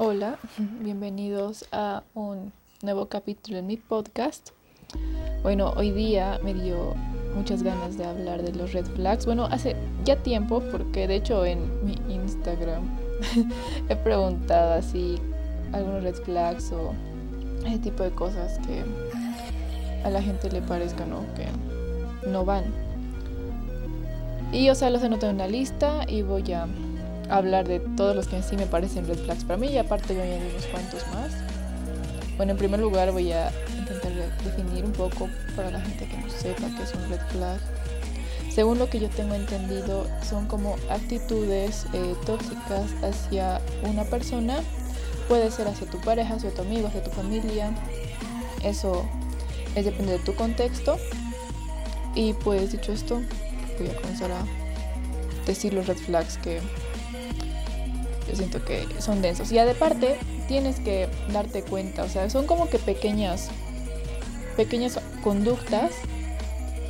Hola, bienvenidos a un nuevo capítulo en mi podcast. Bueno, hoy día me dio muchas ganas de hablar de los red flags. Bueno, hace ya tiempo, porque de hecho en mi Instagram he preguntado así algunos red flags o ese tipo de cosas que a la gente le parezca, ¿no? Que no van. Y o sea, los anoté en una lista y voy a hablar de todos los que en sí me parecen red flags para mí y aparte voy a añadir unos cuantos más. Bueno, en primer lugar voy a intentar definir un poco para la gente que no sepa qué es un red flag. Según lo que yo tengo entendido, son como actitudes eh, tóxicas hacia una persona. Puede ser hacia tu pareja, hacia tu amigo, hacia tu familia. Eso es depende de tu contexto. Y pues dicho esto, voy a comenzar a decir los red flags que yo siento que son densos. Y de parte, tienes que darte cuenta, o sea, son como que pequeñas, pequeñas conductas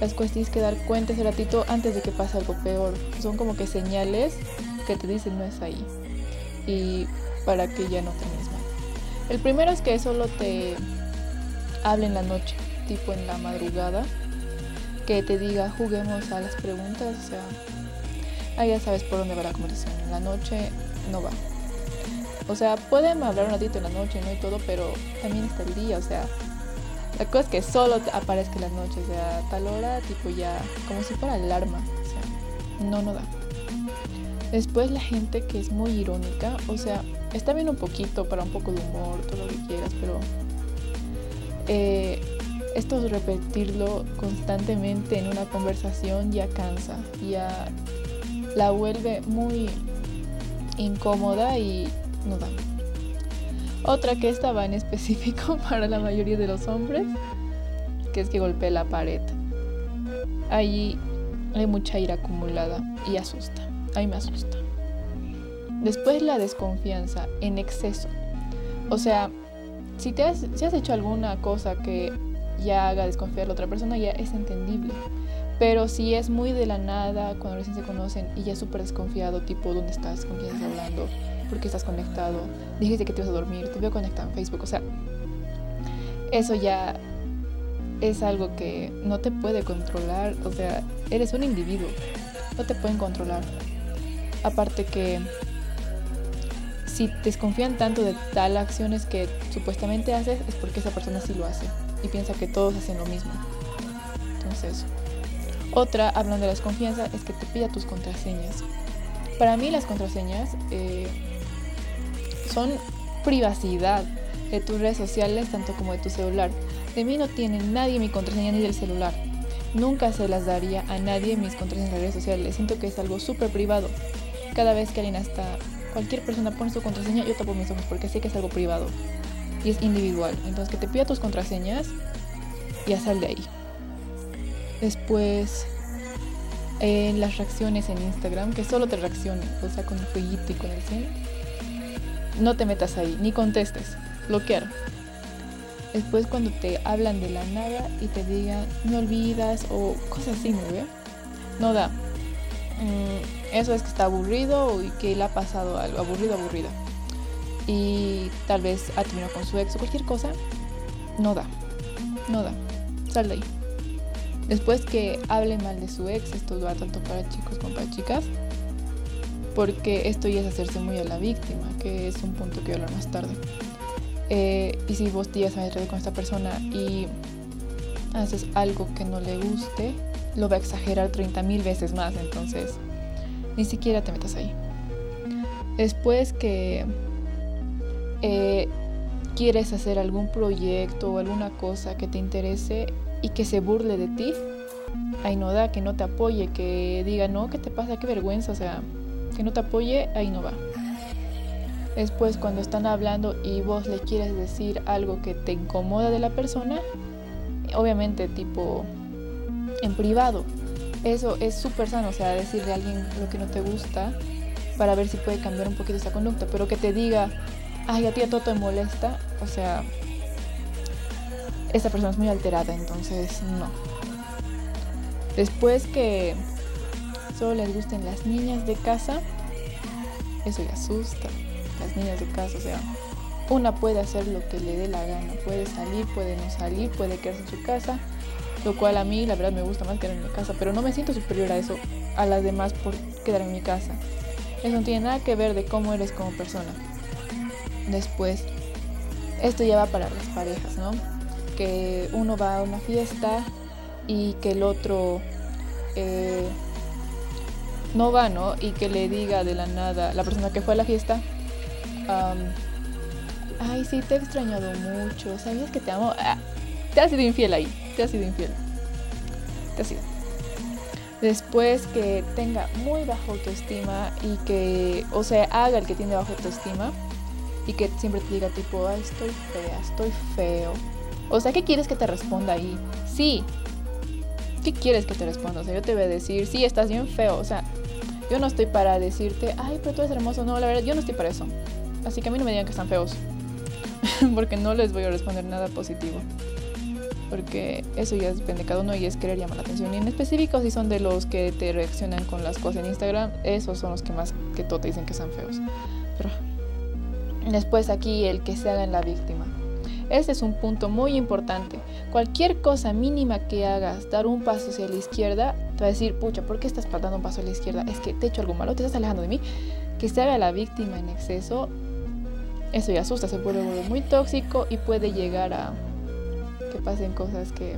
las cuales tienes que dar cuenta ese ratito antes de que pase algo peor. Son como que señales que te dicen no es ahí. Y para que ya no te mal. El primero es que solo te hable en la noche, tipo en la madrugada. Que te diga juguemos a las preguntas, o sea, ahí ya sabes por dónde va la conversación. En la noche no va. O sea, pueden hablar un ratito en la noche, ¿no? Y todo, pero también está el día, o sea. La cosa es que solo aparezca en la noche, o sea, tal hora, tipo ya, como si fuera alarma, o sea, no, no da. Después la gente que es muy irónica, o sea, está bien un poquito para un poco de humor, todo lo que quieras, pero eh, esto de repetirlo constantemente en una conversación ya cansa, ya la vuelve muy incómoda y no da. Otra que estaba en específico para la mayoría de los hombres, que es que golpea la pared. Allí hay mucha ira acumulada y asusta. Ahí me asusta. Después la desconfianza en exceso. O sea, si, te has, si has hecho alguna cosa que ya haga desconfiar a la otra persona, ya es entendible. Pero si es muy de la nada, cuando recién se conocen y ya es súper desconfiado, tipo, ¿dónde estás? ¿Con quién estás hablando? ¿Por qué estás conectado? Dijiste que te ibas a dormir, te veo conectado en Facebook. O sea, eso ya es algo que no te puede controlar. O sea, eres un individuo, no te pueden controlar. Aparte que si desconfían tanto de tal acciones que supuestamente haces, es porque esa persona sí lo hace y piensa que todos hacen lo mismo. Entonces, otra, hablando de la desconfianza, es que te pida tus contraseñas. Para mí las contraseñas eh, son privacidad de tus redes sociales, tanto como de tu celular. De mí no tiene nadie mi contraseña ni del celular. Nunca se las daría a nadie mis contraseñas de redes sociales. Siento que es algo súper privado. Cada vez que alguien hasta cualquier persona pone su contraseña, yo tapo mis ojos porque sé que es algo privado y es individual. Entonces que te pida tus contraseñas y ya sal de ahí. Después, en las reacciones en Instagram, que solo te reaccione, o sea, con el fueguito y con el 100. No te metas ahí, ni contestes, bloquear. Después cuando te hablan de la nada y te digan, no olvidas o cosas así, ¿no ve? No da. Mm, eso es que está aburrido y que le ha pasado algo, aburrido, aburrida. Y tal vez ha terminado con su ex o cualquier cosa. No da. No da. Sal de ahí. Después que hable mal de su ex, esto va tanto para chicos como para chicas, porque esto ya es hacerse muy a la víctima, que es un punto que voy a hablar más tarde. Eh, y si vos te a meter con esta persona y haces algo que no le guste, lo va a exagerar 30 mil veces más, entonces ni siquiera te metas ahí. Después que eh, quieres hacer algún proyecto o alguna cosa que te interese, y que se burle de ti, ahí no da, que no te apoye, que diga, no, ¿qué te pasa? Qué vergüenza, o sea, que no te apoye, ahí no va. Después cuando están hablando y vos le quieres decir algo que te incomoda de la persona, obviamente tipo en privado, eso es súper sano, o sea, decirle a alguien lo que no te gusta para ver si puede cambiar un poquito esa conducta, pero que te diga, ay, a ti a todo te molesta, o sea, esta persona es muy alterada, entonces no. Después que solo les gusten las niñas de casa, eso le asusta, las niñas de casa, o sea, una puede hacer lo que le dé la gana, puede salir, puede no salir, puede quedarse en su casa, lo cual a mí la verdad me gusta más quedar en mi casa, pero no me siento superior a eso, a las demás por quedar en mi casa. Eso no tiene nada que ver de cómo eres como persona. Después, esto ya va para las parejas, ¿no? Que uno va a una fiesta y que el otro eh, no va, ¿no? Y que le diga de la nada, la persona que fue a la fiesta, ay, sí, te he extrañado mucho, ¿sabías que te amo? Ah, te has sido infiel ahí, te has sido infiel. Te has sido. Después que tenga muy baja autoestima y que, o sea, haga el que tiene baja autoestima y que siempre te diga tipo, ay, estoy fea, estoy feo. O sea, ¿qué quieres que te responda ahí? Sí. ¿Qué quieres que te responda? O sea, yo te voy a decir, sí, estás bien feo. O sea, yo no estoy para decirte, ay, pero tú eres hermoso. No, la verdad, yo no estoy para eso. Así que a mí no me digan que están feos. Porque no les voy a responder nada positivo. Porque eso ya depende de cada uno y es querer llamar la atención. Y en específico, si son de los que te reaccionan con las cosas en Instagram, esos son los que más que todo te dicen que están feos. Pero después aquí el que se haga en la víctima. Ese es un punto muy importante. Cualquier cosa mínima que hagas, dar un paso hacia la izquierda, te va a decir, pucha, ¿por qué estás dando un paso a la izquierda? Es que te he hecho algo malo, te estás alejando de mí. Que se haga la víctima en exceso, eso ya asusta, se volver muy tóxico y puede llegar a que pasen cosas que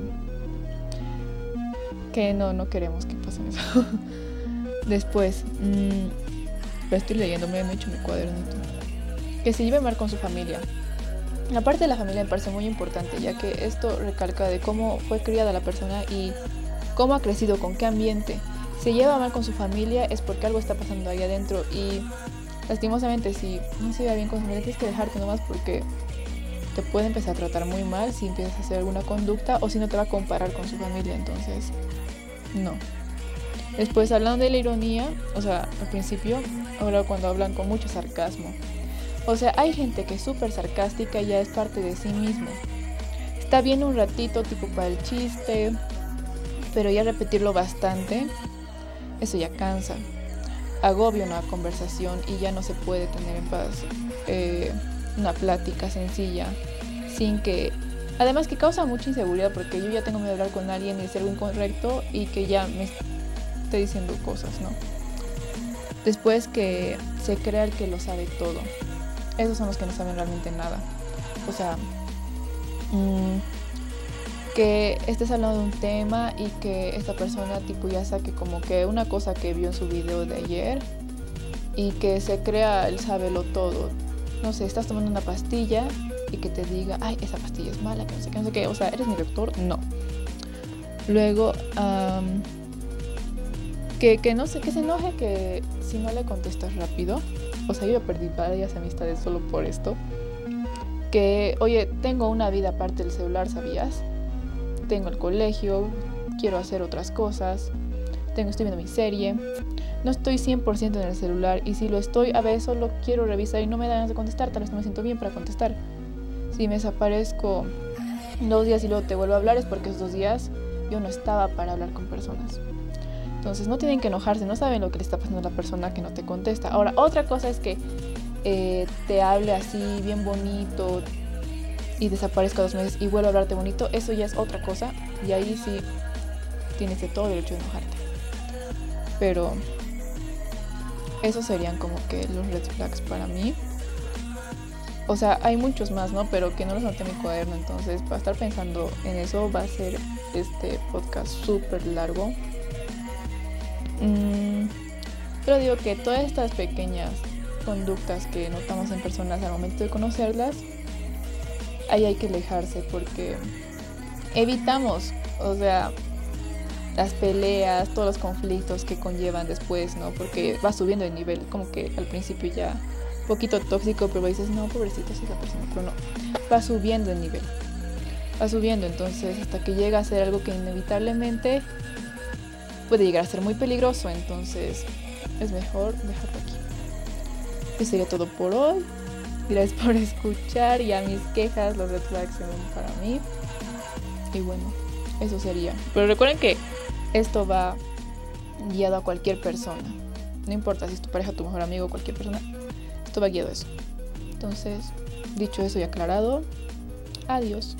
que no, no queremos que pasen eso. Después, mmm, estoy leyendo, me he hecho mi cuadernito. Que se lleve mal con su familia. La parte de la familia me parece muy importante, ya que esto recalca de cómo fue criada la persona y cómo ha crecido, con qué ambiente. Se lleva mal con su familia es porque algo está pasando ahí adentro y lastimosamente si no se lleva bien con su familia tienes que dejarte nomás porque te puede empezar a tratar muy mal si empiezas a hacer alguna conducta o si no te va a comparar con su familia, entonces no. Después hablando de la ironía, o sea, al principio, ahora cuando hablan con mucho sarcasmo. O sea, hay gente que es súper sarcástica y ya es parte de sí mismo. Está bien un ratito, tipo para el chiste, pero ya repetirlo bastante, eso ya cansa. Agobia una conversación y ya no se puede tener en paz eh, una plática sencilla sin que... Además que causa mucha inseguridad porque yo ya tengo miedo de hablar con alguien y decir algo incorrecto y que ya me esté diciendo cosas, ¿no? Después que se crea el que lo sabe todo esos son los que no saben realmente nada. O sea, mm, que estés hablando de un tema y que esta persona tipo ya saque como que una cosa que vio en su video de ayer y que se crea el lo todo. No sé, estás tomando una pastilla y que te diga, ay, esa pastilla es mala, que no sé qué, no sé qué. O sea, ¿eres mi doctor? No. Luego, que, que no sé, que se enoje que si no le contestas rápido, o sea, yo perdí varias amistades solo por esto. Que, oye, tengo una vida aparte del celular, ¿sabías? Tengo el colegio, quiero hacer otras cosas, tengo, estoy viendo mi serie, no estoy 100% en el celular y si lo estoy, a veces solo quiero revisar y no me dan ganas de contestar, tal vez no me siento bien para contestar. Si me desaparezco dos días y luego te vuelvo a hablar es porque esos dos días yo no estaba para hablar con personas. Entonces no tienen que enojarse, no saben lo que le está pasando a la persona que no te contesta. Ahora, otra cosa es que eh, te hable así bien bonito y desaparezca dos meses y vuelva a hablarte bonito, eso ya es otra cosa y ahí sí tienes de todo derecho de enojarte. Pero esos serían como que los red flags para mí. O sea, hay muchos más, ¿no? Pero que no los noté en mi cuaderno. Entonces, para estar pensando en eso va a ser este podcast súper largo. Mm, pero digo que todas estas pequeñas conductas que notamos en personas al momento de conocerlas, ahí hay que alejarse porque evitamos, o sea, las peleas, todos los conflictos que conllevan después, ¿no? Porque va subiendo de nivel, como que al principio ya un poquito tóxico, pero dices, no, pobrecito, es la persona, pero no, va subiendo de nivel, va subiendo, entonces hasta que llega a ser algo que inevitablemente puede llegar a ser muy peligroso, entonces es mejor dejarlo aquí. Eso sería todo por hoy. Gracias por escuchar y a mis quejas, los red flags para mí. Y bueno, eso sería. Pero recuerden que esto va guiado a cualquier persona. No importa si es tu pareja, tu mejor amigo, cualquier persona. Esto va guiado a eso. Entonces, dicho eso y aclarado, adiós.